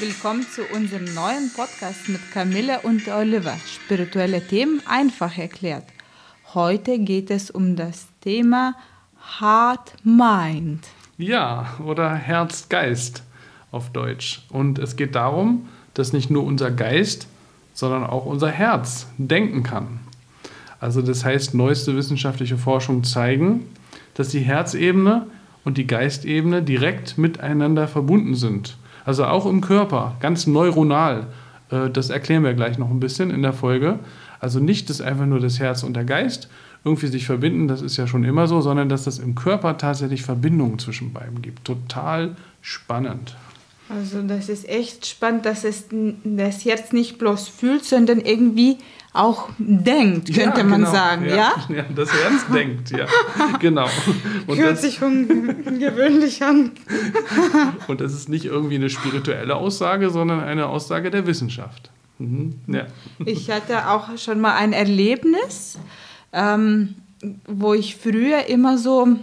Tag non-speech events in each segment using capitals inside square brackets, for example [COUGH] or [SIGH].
willkommen zu unserem neuen Podcast mit Camille und Oliver. Spirituelle Themen einfach erklärt. Heute geht es um das Thema Heart Mind. Ja, oder Herz-Geist auf Deutsch. Und es geht darum, dass nicht nur unser Geist, sondern auch unser Herz denken kann. Also das heißt, neueste wissenschaftliche Forschung zeigen, dass die Herzebene und die Geistebene direkt miteinander verbunden sind. Also auch im Körper, ganz neuronal. Äh, das erklären wir gleich noch ein bisschen in der Folge. Also nicht, dass einfach nur das Herz und der Geist irgendwie sich verbinden, das ist ja schon immer so, sondern dass es im Körper tatsächlich Verbindungen zwischen beiden gibt. Total spannend. Also das ist echt spannend, dass es das Herz nicht bloß fühlt, sondern irgendwie auch denkt, könnte ja, man genau. sagen, ja? ja? [LAUGHS] das Herz denkt, ja, genau. [LAUGHS] Und Hört das, sich ungewöhnlich an. [LAUGHS] und das ist nicht irgendwie eine spirituelle Aussage, sondern eine Aussage der Wissenschaft. Mhm. Ja. Ich hatte auch schon mal ein Erlebnis, ähm, wo ich früher immer so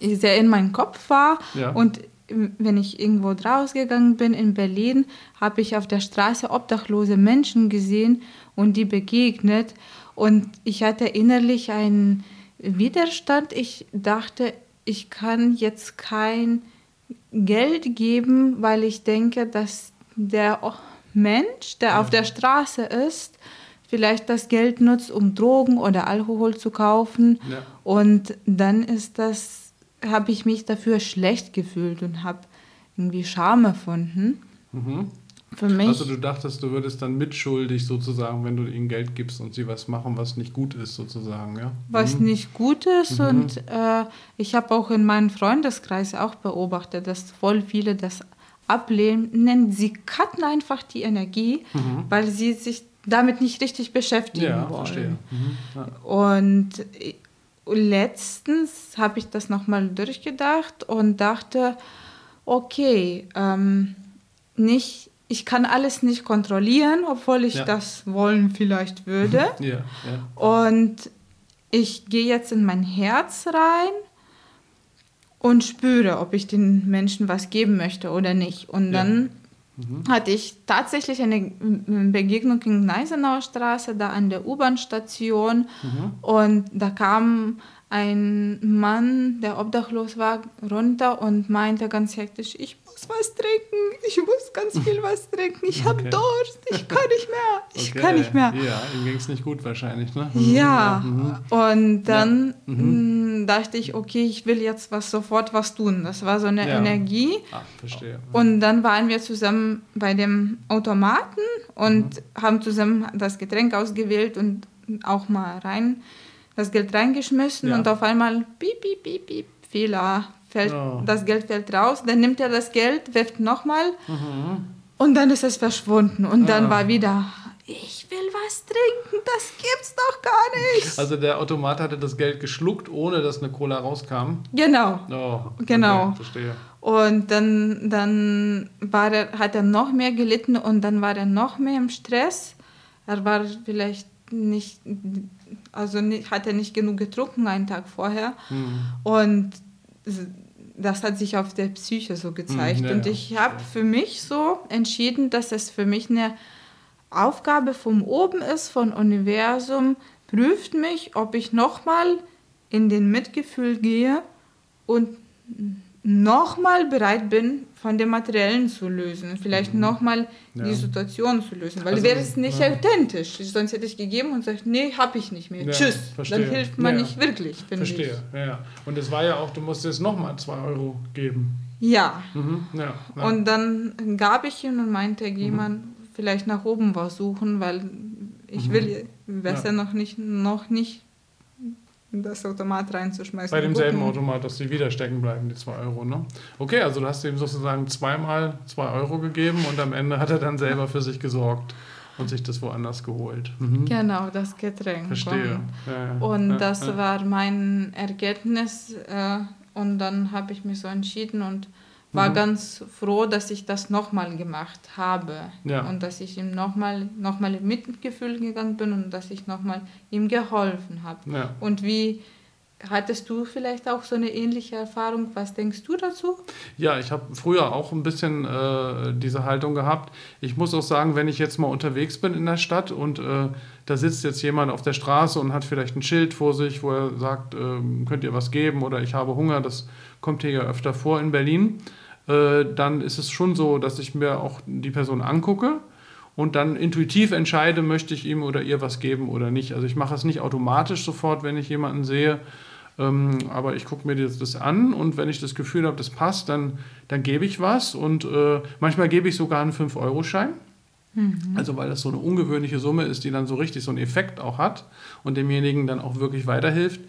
sehr in meinem Kopf war ja. und wenn ich irgendwo rausgegangen bin in Berlin, habe ich auf der Straße obdachlose Menschen gesehen und die begegnet. Und ich hatte innerlich einen Widerstand. Ich dachte, ich kann jetzt kein Geld geben, weil ich denke, dass der Mensch, der auf der Straße ist, vielleicht das Geld nutzt, um Drogen oder Alkohol zu kaufen. Ja. Und dann ist das habe ich mich dafür schlecht gefühlt und habe irgendwie Scham erfunden. Mhm. Für mich, also du dachtest, du würdest dann mitschuldig sozusagen, wenn du ihnen Geld gibst und sie was machen, was nicht gut ist sozusagen, ja? Was mhm. nicht gut ist mhm. und äh, ich habe auch in meinem Freundeskreis auch beobachtet, dass voll viele das ablehnen. Sie cutten einfach die Energie, mhm. weil sie sich damit nicht richtig beschäftigen ja, wollen. Verstehe. Mhm. Ja. Und letztens habe ich das nochmal durchgedacht und dachte, okay, ähm, nicht, ich kann alles nicht kontrollieren, obwohl ich ja. das wollen vielleicht würde. [LAUGHS] Ja, ja. Und ich gehe jetzt in mein Herz rein und spüre, ob ich den Menschen was geben möchte oder nicht. Und dann mhm. hatte ich tatsächlich eine Begegnung in Gneisenauer Straße, da an der U-Bahn-Station. Mhm. Und da kam ein Mann, der obdachlos war, runter und meinte ganz hektisch, ich muss was trinken, ich muss ganz viel was trinken, ich habe okay. Durst, ich kann nicht mehr, ich okay. kann nicht mehr. Ja, ihm ging es nicht gut wahrscheinlich, ne? Mhm. Ja, mhm. und dann ja. mhm. dachte ich, okay, ich will jetzt was sofort was tun. Das war so eine ja. Energie. Ach, verstehe. Und dann waren wir zusammen bei dem Automaten und mhm. haben zusammen das Getränk ausgewählt und auch mal rein das Geld reingeschmissen ja. und auf einmal piep, piep, piep, piep, Fehler, fällt, oh. das Geld fällt raus, dann nimmt er das Geld, wirft nochmal mhm. und dann ist es verschwunden und dann ah. war wieder, ich will was trinken, das gibt's doch gar nicht. Also der Automat hatte das Geld geschluckt, ohne dass eine Cola rauskam? Genau. Oh, genau. Okay, verstehe. Und dann, dann war er, hat er noch mehr gelitten und dann war er noch mehr im Stress. Er war vielleicht nicht also nicht, hat er nicht genug getrunken einen Tag vorher. Mhm. Und das hat sich auf der Psyche so gezeigt. Mhm, ja, und ich habe ja. für mich so entschieden, dass es für mich eine Aufgabe vom Oben ist, von Universum, prüft mich, ob ich nochmal in den Mitgefühl gehe und nochmal bereit bin, von dem Materiellen zu lösen, vielleicht mhm. nochmal ja. die Situation zu lösen, weil also, wäre es nicht ja. authentisch. Sonst hätte ich gegeben und gesagt, nee, habe ich nicht mehr. Ja, Tschüss. Verstehe. Dann hilft man nicht wirklich, finde ich. Verstehe, ja. Und es war ja auch, du musstest nochmal zwei Euro geben. Ja. Mhm. ja. Und dann gab ich ihm und meinte, geh mhm. man vielleicht nach oben was suchen, weil ich mhm. will besser noch nicht, noch nicht das Automat reinzuschmeißen. Bei demselben Automat, dass die wieder stecken bleiben, die 2 Euro, ne? Okay, also du hast ihm sozusagen zweimal 2 Euro gegeben und am Ende hat er dann selber für sich gesorgt und sich das woanders geholt. Mhm. Genau, das Getränk. Verstehe. Ja, ja. Und ja, das ja. war mein Ergebnis äh, und dann habe ich mich so entschieden und war mhm. ganz froh, dass ich das nochmal gemacht habe ja. und dass ich ihm nochmal noch mal im Mitgefühl gegangen bin und dass ich nochmal ihm geholfen habe. Ja. Und wie Hattest du vielleicht auch so eine ähnliche Erfahrung? Was denkst du dazu? Ja, ich habe früher auch ein bisschen äh, diese Haltung gehabt. Ich muss auch sagen, wenn ich jetzt mal unterwegs bin in der Stadt und äh, da sitzt jetzt jemand auf der Straße und hat vielleicht ein Schild vor sich, wo er sagt, äh, könnt ihr was geben oder ich habe Hunger, das kommt hier ja öfter vor in Berlin, äh, dann ist es schon so, dass ich mir auch die Person angucke und dann intuitiv entscheide, möchte ich ihm oder ihr was geben oder nicht. Also ich mache es nicht automatisch sofort, wenn ich jemanden sehe, ähm, aber ich gucke mir das, das, an und wenn ich das Gefühl habe, das passt, dann, dann gebe ich was und äh, manchmal gebe ich sogar einen 5-Euro-Schein. Mhm. Also weil das so eine ungewöhnliche Summe ist, die dann so richtig so einen Effekt auch hat und demjenigen dann auch wirklich weiterhilft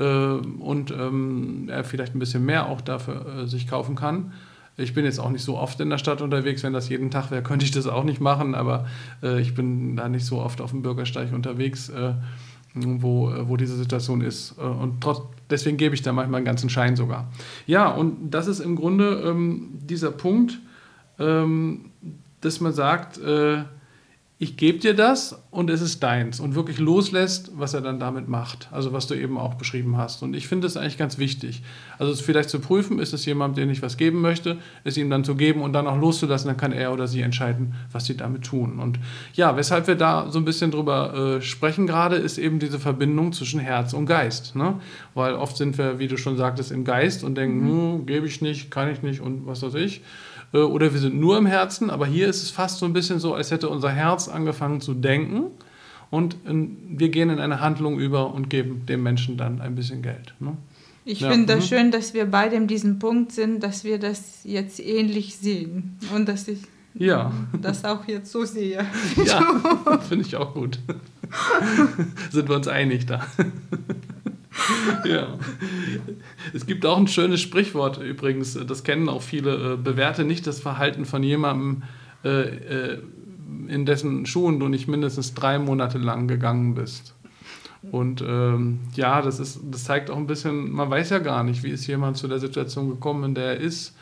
äh, und ähm, er vielleicht ein bisschen mehr auch dafür äh, sich kaufen kann. Ich bin jetzt auch nicht so oft in der Stadt unterwegs. Wenn das jeden Tag wäre, könnte ich das auch nicht machen. Aber äh, ich bin da nicht so oft auf dem Bürgersteig unterwegs. Äh, wo, äh, wo diese Situation ist. Äh, und trotz, deswegen gebe ich da manchmal einen ganzen Schein sogar. Ja, und das ist im Grunde ähm, dieser Punkt, ähm, dass man sagt, äh, ich gebe dir das und es ist deins und wirklich loslässt, was er dann damit macht. Also was du eben auch beschrieben hast. Und ich finde das eigentlich ganz wichtig. Also vielleicht zu prüfen, ist es jemand, dem ich was geben möchte, es ihm dann zu geben und dann auch loszulassen, dann kann er oder sie entscheiden, was sie damit tun. Und ja, weshalb wir da so ein bisschen drüber äh, sprechen gerade, ist eben diese Verbindung zwischen Herz und Geist. Ne? Weil oft sind wir, wie du schon sagtest, im Geist und denken, mhm. hm, gebe ich nicht, kann ich nicht und was weiß ich. Äh, oder wir sind nur im Herzen, aber hier ist es fast so ein bisschen so, als hätte unser Herz angefangen zu denken und wir gehen in eine Handlung über und geben dem Menschen dann ein bisschen Geld. Ne? Ich ja. finde das mhm. schön, dass wir beide in diesem Punkt sind, dass wir das jetzt ähnlich sehen und dass ich ja. das auch jetzt so sehe. Ja, [LAUGHS] [LAUGHS] finde ich auch gut. [LAUGHS] sind wir uns einig da. [LAUGHS] ja. Es gibt auch ein schönes Sprichwort übrigens, das kennen auch viele. Äh, bewerte nicht das Verhalten von jemandem, äh, äh, in dessen Schuhen du nicht mindestens drei Monate lang gegangen bist. Und ähm, ja, das, ist, das zeigt auch ein bisschen, man weiß ja gar nicht, wie ist jemand zu der Situation gekommen, in der er ist.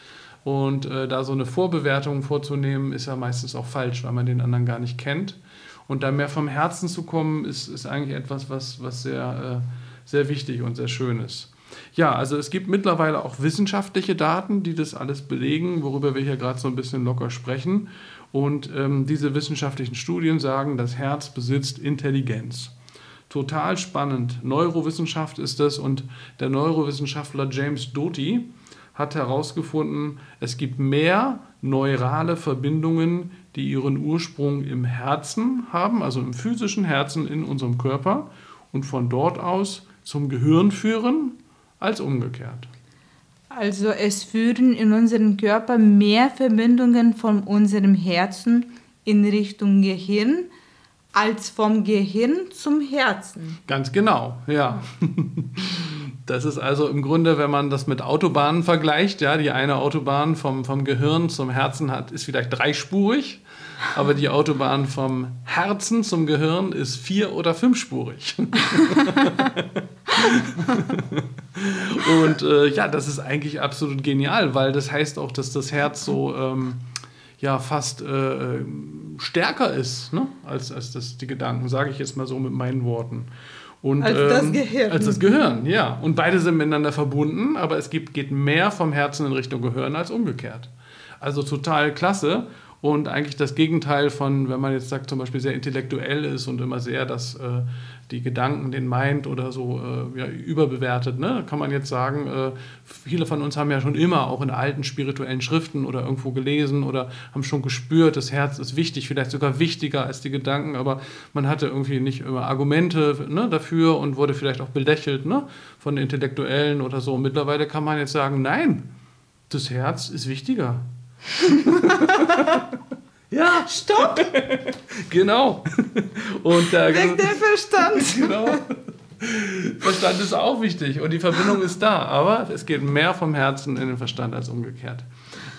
Und äh, da so eine Vorbewertung vorzunehmen, ist ja meistens auch falsch, weil man den anderen gar nicht kennt. Und da mehr vom Herzen zu kommen, ist, ist eigentlich etwas, was, was sehr äh, sehr wichtig und sehr schön ist. Ja, also es gibt mittlerweile auch wissenschaftliche Daten, die das alles belegen, worüber wir hier gerade so ein bisschen locker sprechen. Und ähm, diese wissenschaftlichen Studien sagen, das Herz besitzt Intelligenz. Total spannend. Neurowissenschaft ist das und der Neurowissenschaftler James Doty hat herausgefunden, es gibt mehr neurale Verbindungen, die ihren Ursprung im Herzen haben, also im physischen Herzen in unserem Körper und von dort aus zum Gehirn führen als umgekehrt. Also es führen in unserem Körper mehr Verbindungen von unserem Herzen in Richtung Gehirn als vom Gehirn zum Herzen. Ganz genau, ja. [LAUGHS] Das ist also im Grunde, wenn man das mit Autobahnen vergleicht, ja, die eine Autobahn vom, vom Gehirn zum Herzen hat, ist vielleicht dreispurig aber die Autobahn vom Herzen zum Gehirn ist vier- oder fünfspurig. [LAUGHS] und äh, ja, das ist eigentlich absolut genial, weil das heißt auch, dass das Herz so ähm, ja fast äh, stärker ist ne? als, als das, die Gedanken, sage ich jetzt mal so mit meinen Worten. Und, als das ähm, Gehirn. Als das Gehirn, ja. Und beide sind miteinander verbunden, aber es gibt, geht mehr vom Herzen in Richtung Gehirn als umgekehrt. Also total klasse. Und eigentlich das Gegenteil von, wenn man jetzt sagt, zum Beispiel sehr intellektuell ist und immer sehr das, äh, die Gedanken, den meint oder so äh, ja, überbewertet, ne? kann man jetzt sagen, äh, viele von uns haben ja schon immer auch in alten spirituellen Schriften oder irgendwo gelesen oder haben schon gespürt, das Herz ist wichtig, vielleicht sogar wichtiger als die Gedanken, aber man hatte irgendwie nicht immer Argumente ne, dafür und wurde vielleicht auch belächelt ne, von Intellektuellen oder so. Und mittlerweile kann man jetzt sagen, nein, das Herz ist wichtiger. [LAUGHS] ja. Stopp! [LAUGHS] genau. Und der, Weg der Verstand. [LAUGHS] genau. Verstand ist auch wichtig und die Verbindung ist da, aber es geht mehr vom Herzen in den Verstand als umgekehrt.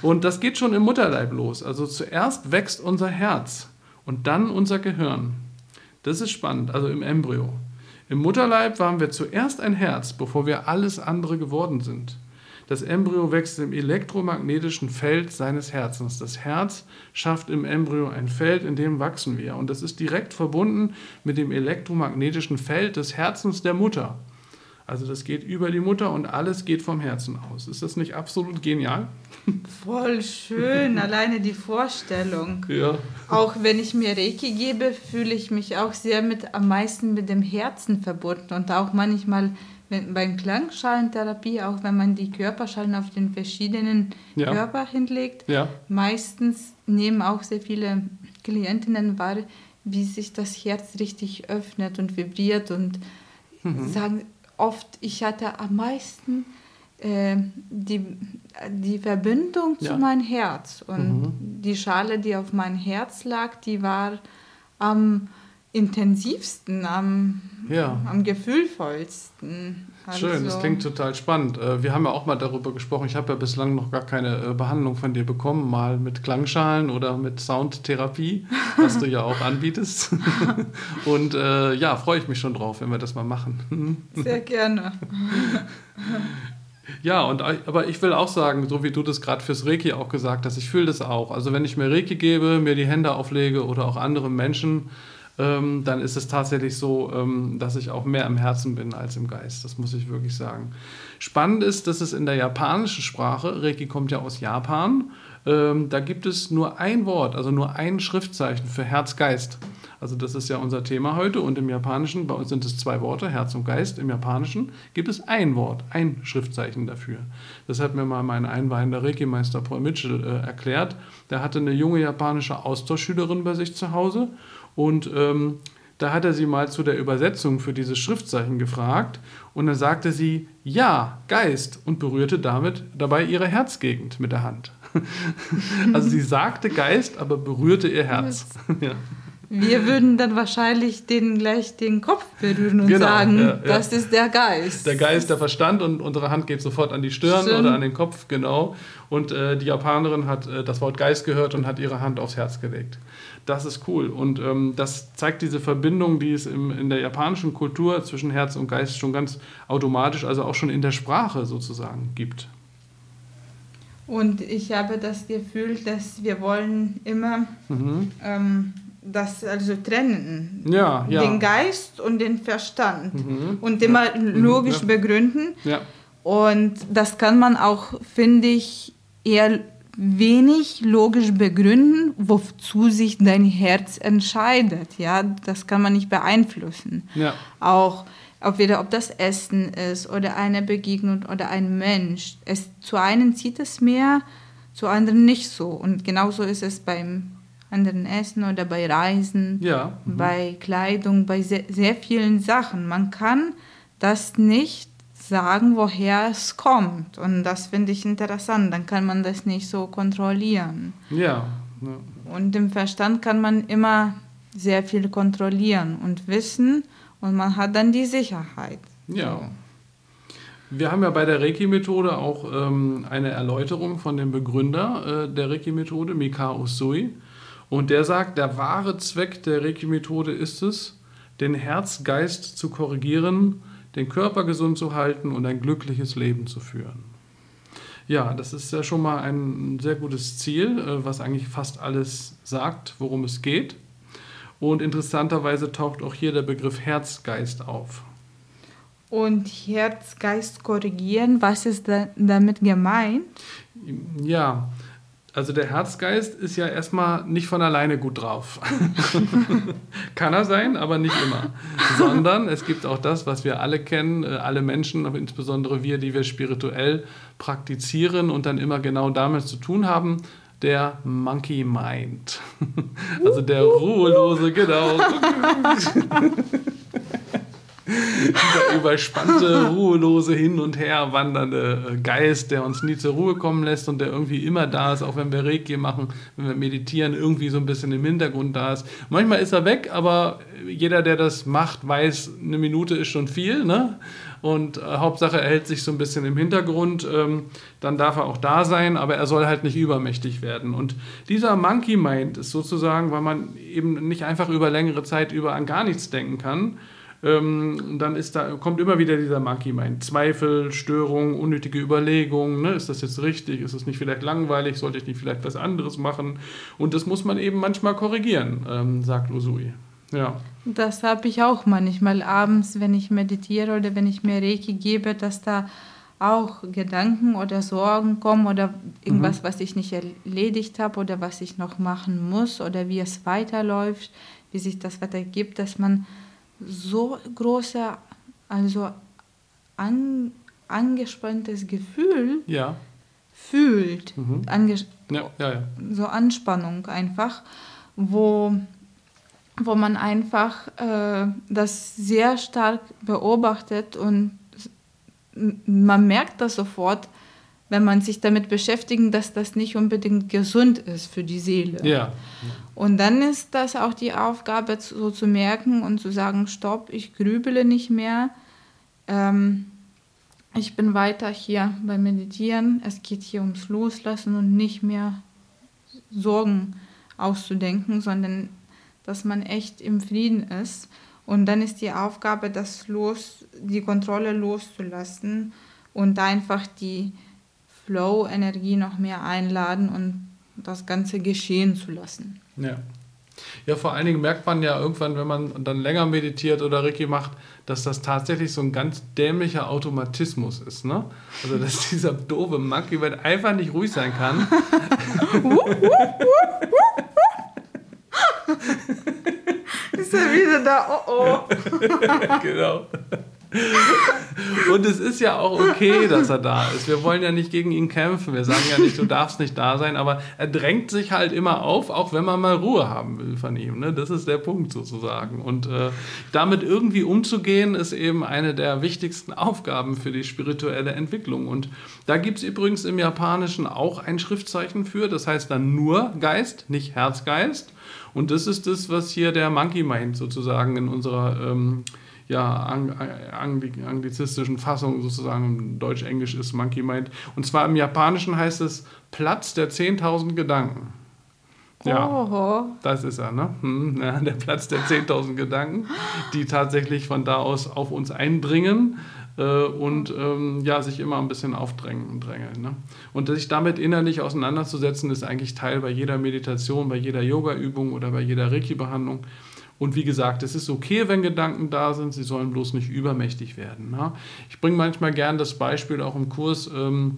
Und das geht schon im Mutterleib los. Also zuerst wächst unser Herz und dann unser Gehirn. Das ist spannend, also im Embryo. Im Mutterleib waren wir zuerst ein Herz, bevor wir alles andere geworden sind. Das Embryo wächst im elektromagnetischen Feld seines Herzens. Das Herz schafft im Embryo ein Feld, in dem wachsen wir. Und das ist direkt verbunden mit dem elektromagnetischen Feld des Herzens der Mutter. Also das geht über die Mutter und alles geht vom Herzen aus. Ist das nicht absolut genial? [LAUGHS] Voll schön, alleine die Vorstellung. Ja. Auch wenn ich mir Reiki gebe, fühle ich mich auch sehr mit am meisten mit dem Herzen verbunden und auch manchmal wenn, beim Klangschalentherapie, auch wenn man die Körperschalen auf den verschiedenen ja. Körper hinlegt, ja. meistens nehmen auch sehr viele Klientinnen wahr, wie sich das Herz richtig öffnet und vibriert und mhm. sagen, oft, ich hatte am meisten äh, die, die Verbindung ja. zu meinem Herz. Und mhm. die Schale, die auf mein Herz lag, die war am intensivsten, am, ja. am gefühlvollsten. Also Schön, das klingt total spannend. Äh, wir haben ja auch mal darüber gesprochen. Ich habe ja bislang noch gar keine äh, Behandlung von dir bekommen, mal mit Klangschalen oder mit Soundtherapie, was du ja auch [LAUGHS] anbietest. [LAUGHS] Und äh, ja, freue ich mich schon drauf, wenn wir das mal machen. Sehr gerne. [LAUGHS] Ja, und, aber ich will auch sagen, so wie du das gerade fürs Reiki auch gesagt hast, ich fühle das auch. Also wenn ich mir Reiki gebe, mir die Hände auflege oder auch anderen Menschen, ähm, dann ist es tatsächlich so, ähm, dass ich auch mehr im Herzen bin als im Geist. Das muss ich wirklich sagen. Spannend ist, dass es in der japanischen Sprache, Reiki kommt ja aus Japan, ähm, da gibt es nur ein Wort, also nur ein Schriftzeichen für Herz-Geist. Also das ist ja unser Thema heute und im Japanischen, bei uns sind es zwei Worte, Herz und Geist. Im Japanischen gibt es ein Wort, ein Schriftzeichen dafür. Das hat mir mal mein einweihender Reiki-Meister Paul Mitchell äh, erklärt. Der hatte eine junge japanische Austauschschülerin bei sich zu Hause und ähm, da hat er sie mal zu der Übersetzung für dieses Schriftzeichen gefragt und dann sagte sie Ja, Geist und berührte damit dabei ihre Herzgegend mit der Hand. [LAUGHS] also sie [LAUGHS] sagte Geist, aber berührte ihr Herz. [LAUGHS] ja. Wir würden dann wahrscheinlich den gleich den Kopf berühren und genau, sagen, ja, ja. das ist der Geist. Der Geist, der Verstand und unsere Hand geht sofort an die Stirn Stimmt. oder an den Kopf, genau. Und äh, die Japanerin hat äh, das Wort Geist gehört und hat ihre Hand aufs Herz gelegt. Das ist cool. Und ähm, das zeigt diese Verbindung, die es im, in der japanischen Kultur zwischen Herz und Geist schon ganz automatisch, also auch schon in der Sprache sozusagen gibt. Und ich habe das Gefühl, dass wir wollen immer mhm. ähm, das also trennen. Ja, ja. Den Geist und den Verstand. Mhm. Und immer ja. logisch mhm. ja. begründen. Und das kann man auch, finde ich, eher wenig logisch begründen, wozu sich dein Herz entscheidet. Ja, das kann man nicht beeinflussen. Ja. Auch ob wieder ob das Essen ist oder eine Begegnung oder ein Mensch. Es zu einem zieht es mehr, zu anderen nicht so. Und genauso ist es beim anderen Essen oder bei Reisen, ja. mhm. bei Kleidung, bei sehr, sehr vielen Sachen. Man kann das nicht sagen, woher es kommt. Und das finde ich interessant. Dann kann man das nicht so kontrollieren. Ja. ja. Und im Verstand kann man immer sehr viel kontrollieren und wissen und man hat dann die Sicherheit. Ja. Wir haben ja bei der Reiki-Methode auch ähm, eine Erläuterung von dem Begründer äh, der Reiki-Methode, Mikao Usui. Und der sagt, der wahre Zweck der Reiki-Methode ist es, den Herzgeist zu korrigieren den Körper gesund zu halten und ein glückliches Leben zu führen. Ja, das ist ja schon mal ein sehr gutes Ziel, äh, was eigentlich fast alles sagt, worum es geht. Und interessanterweise taucht auch hier der Begriff Herzgeist auf. Und Herzgeist korrigieren, was ist damit gemeint? Ja, also der Herzgeist ist ja erstmal nicht von alleine gut drauf. [LAUGHS] Kann er sein, aber nicht immer. [LAUGHS] Sondern es gibt auch das, was wir alle kennen, äh, alle Menschen, aber insbesondere wir, die wir spirituell praktizieren und dann immer genau damit zu tun haben, der Monkey Mind. [LAUGHS] Also der ruhelose, genau dieser überspannte, ruhelose, hin und her wandernde Geist, der uns nie zur Ruhe kommen lässt und der irgendwie immer da ist, auch wenn wir Reiki machen, wenn wir meditieren, irgendwie so ein bisschen im Hintergrund da ist. Manchmal ist er weg, aber jeder, der das macht, weiß, eine Minute ist schon viel. Ne? Und äh, Hauptsache, er hält sich so ein bisschen im Hintergrund. Ähm, dann darf er auch da sein, aber er soll halt nicht übermächtig werden. Und dieser Monkey Mind ist sozusagen, weil man eben nicht einfach über längere Zeit über an gar nichts denken kann, ähm, dann ist da, kommt immer wieder dieser Monkey Mind. Zweifel, Störungen, unnötige Überlegungen. Ne? Ist das jetzt richtig? Ist es nicht vielleicht langweilig? Sollte ich nicht vielleicht was anderes machen? Und das muss man eben manchmal korrigieren, ähm, sagt Losui. Ja. Das habe ich auch manchmal abends, wenn ich meditiere oder wenn ich mir Reiki gebe, dass da auch Gedanken oder Sorgen kommen oder irgendwas, mhm. was ich nicht erledigt habe oder was ich noch machen muss oder wie es weiterläuft, wie sich das weitergibt, dass man so große, also an, angespanntes Gefühl ja. fühlt. Mhm. ja, ja, ja. So Anspannung einfach, wo, wo man einfach äh, das sehr stark beobachtet und man merkt das sofort, wenn man sich damit beschäftigt, dass das nicht unbedingt gesund ist für die Seele. Ja. Und dann ist das auch die Aufgabe, so zu merken und zu sagen, stopp, ich grübele nicht mehr. Ähm, ich bin weiter hier beim Meditieren. Es geht hier ums Loslassen und nicht mehr Sorgen auszudenken, sondern dass man echt im Frieden ist. Und dann ist die Aufgabe, das los, die Kontrolle loszulassen und einfach die Flow-Energie noch mehr einladen und das Ganze geschehen zu lassen. Ja. Ja, vor allen Dingen merkt man ja irgendwann, wenn man dann länger meditiert oder Reiki macht, dass das tatsächlich so ein ganz dämlicher Automatismus ist. Ne? Also, dass [LAUGHS] dieser doofe Monkey einfach nicht ruhig sein kann. [LAUGHS] [LAUGHS] ist er wieder da? Oh oh. genau. Und es ist ja auch okay, dass er da ist. Wir wollen ja nicht gegen ihn kämpfen. Wir sagen ja nicht, du darfst nicht da sein, aber er drängt sich halt immer auf, auch wenn man mal Ruhe haben will von ihm. Ne? Das ist der Punkt sozusagen. Und äh, damit irgendwie umzugehen, ist eben eine der wichtigsten Aufgaben für die spirituelle Entwicklung. Und da gibt es übrigens im Japanischen auch ein Schriftzeichen für. Das heißt dann nur Geist, nicht Herzgeist. Und das ist das, was hier der Monkey Mind sozusagen in unserer ähm, ja, anglizistischen Fassung sozusagen, Deutsch-Englisch ist Monkey Mind. Und zwar im Japanischen heißt es Platz der 10.000 Gedanken. Ja, Oho. das ist er, ne? Hm, ja, der Platz der 10.000 Gedanken, die tatsächlich von da aus auf uns eindringen äh, und ähm, ja, sich immer ein bisschen aufdrängen und drängeln. Ne? Und sich damit innerlich auseinanderzusetzen, ist eigentlich Teil bei jeder Meditation, bei jeder Yoga-Übung oder bei jeder Reiki-Behandlung. Und wie gesagt, es ist okay, wenn Gedanken da sind, sie sollen bloß nicht übermächtig werden. Ne? Ich bringe manchmal gern das Beispiel auch im Kurs, ähm,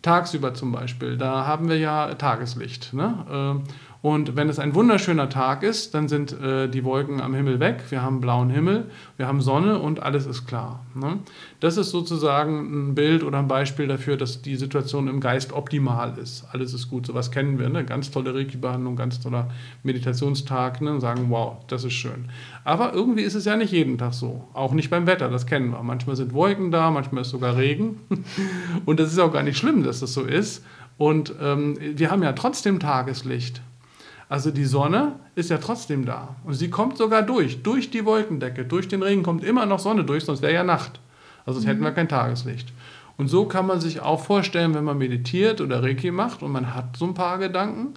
tagsüber zum Beispiel, da haben wir ja Tageslicht. Ne? Und wenn es ein wunderschöner Tag ist, dann sind äh, die Wolken am Himmel weg, wir haben blauen Himmel, wir haben Sonne und alles ist klar. Ne? Das ist sozusagen ein Bild oder ein Beispiel dafür, dass die Situation im Geist optimal ist. Alles ist gut, sowas kennen wir. Ne? Ganz tolle Reiki-Behandlung, ganz toller Meditationstag ne? und sagen, wow, das ist schön. Aber irgendwie ist es ja nicht jeden Tag so. Auch nicht beim Wetter, das kennen wir. Manchmal sind Wolken da, manchmal ist sogar Regen. [LAUGHS] und das ist auch gar nicht schlimm, dass das so ist. Und ähm, wir haben ja trotzdem Tageslicht. Also die Sonne ist ja trotzdem da. Und sie kommt sogar durch, durch die Wolkendecke, durch den Regen kommt immer noch Sonne durch, sonst wäre ja Nacht. Also mhm. hätten wir kein Tageslicht. Und so kann man sich auch vorstellen, wenn man meditiert oder Reiki macht und man hat so ein paar Gedanken,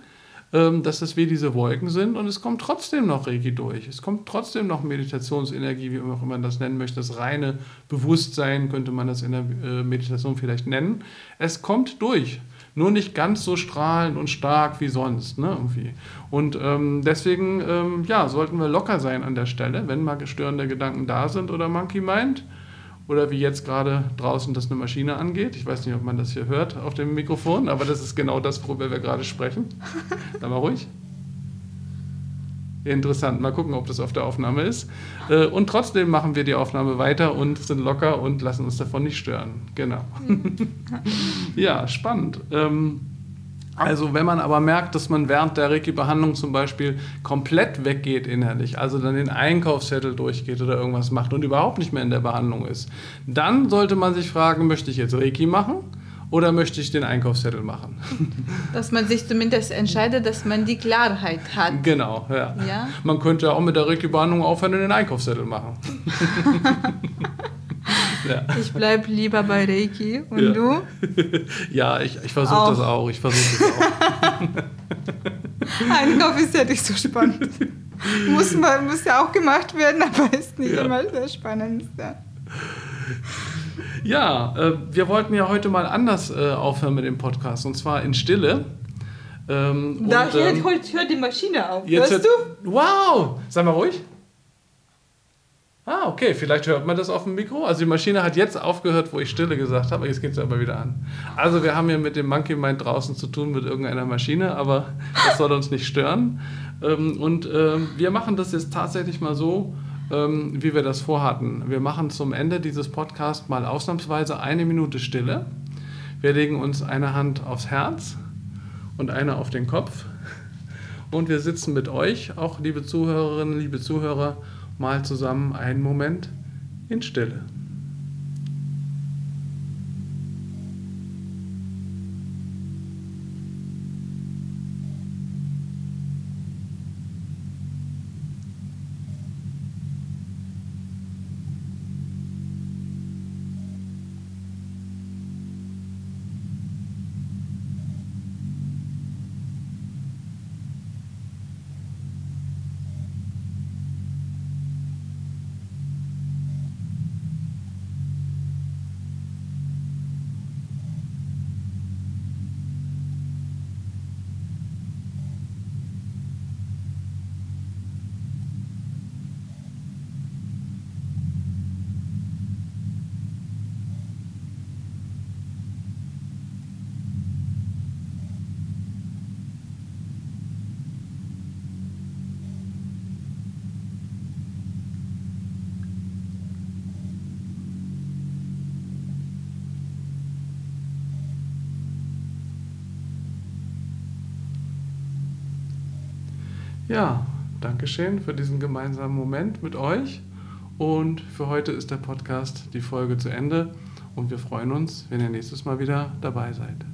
ähm, dass das wie diese Wolken sind und es kommt trotzdem noch Reiki durch. Es kommt trotzdem noch Meditationsenergie, wie auch immer man das nennen möchte. Das reine Bewusstsein könnte man das in der äh, Meditation vielleicht nennen. Es kommt durch nur nicht ganz so strahlend und stark wie sonst. Ne, irgendwie. Und ähm, deswegen ähm, ja, sollten wir locker sein an der Stelle, wenn mal störende Gedanken da sind oder Monkey Mind. Oder wie jetzt gerade draußen das eine Maschine angeht. Ich weiß nicht, ob man das hier hört auf dem Mikrofon, aber das ist genau das, worüber wir gerade sprechen. [LAUGHS] Dann mal ruhig. Interessant. Mal gucken, ob das auf der Aufnahme ist. Äh, und trotzdem machen wir die Aufnahme weiter und sind locker und lassen uns davon nicht stören. Genau. [LAUGHS] ja, spannend. Ähm, also wenn man aber merkt, dass man während der Reiki-Behandlung zum Beispiel komplett weggeht innerlich, also dann den Einkaufszettel durchgeht oder irgendwas macht und überhaupt nicht mehr in der Behandlung ist, dann sollte man sich fragen, möchte ich jetzt Reiki machen? Oder möchte ich den Einkaufszettel machen? [LAUGHS] Dass man sich zumindest entscheidet, dass man die Klarheit hat. Genau, ja. ja? Man könnte auch mit der Reiki-Behandlung aufhören und den Einkaufszettel machen. [LAUGHS] ja. Ich bleibe lieber bei Reiki. Und ja. du? [LAUGHS] Ja, ich, ich versuche das auch. Ich versuche das auch. Einkauf ist ja nicht so spannend. muss, man, muss ja auch gemacht werden, aber ist nicht immer das Spannendste. Ja, äh, wir wollten ja heute mal anders äh, aufhören mit dem Podcast und zwar in Stille. Ähm, da und, hört, ähm, hört die Maschine auf. Jetzt hörst du? Wow! Sag mal ruhig. Ah, okay, vielleicht hört man das auf dem Mikro. Also die Maschine hat jetzt aufgehört, wo ich Stille gesagt habe, jetzt geht es aber wieder an. Also wir haben hier mit dem Monkey Mind draußen zu tun mit irgendeiner Maschine, aber das soll uns nicht stören. Ähm, und ähm, wir machen das jetzt tatsächlich mal so, ähm, wie wir das vorhatten. Wir machen zum Ende dieses Podcasts mal ausnahmsweise eine Minute Stille. Wir legen uns eine Hand aufs Herz und eine auf den Kopf. Und wir sitzen mit euch, auch liebe Zuhörerinnen, liebe Zuhörer, mal zusammen einen Moment in Stille. Ja, Dankeschön für diesen gemeinsamen Moment mit euch. Und für heute ist der Podcast, die Folge zu Ende. Und wir freuen uns, wenn ihr nächstes Mal wieder dabei seid.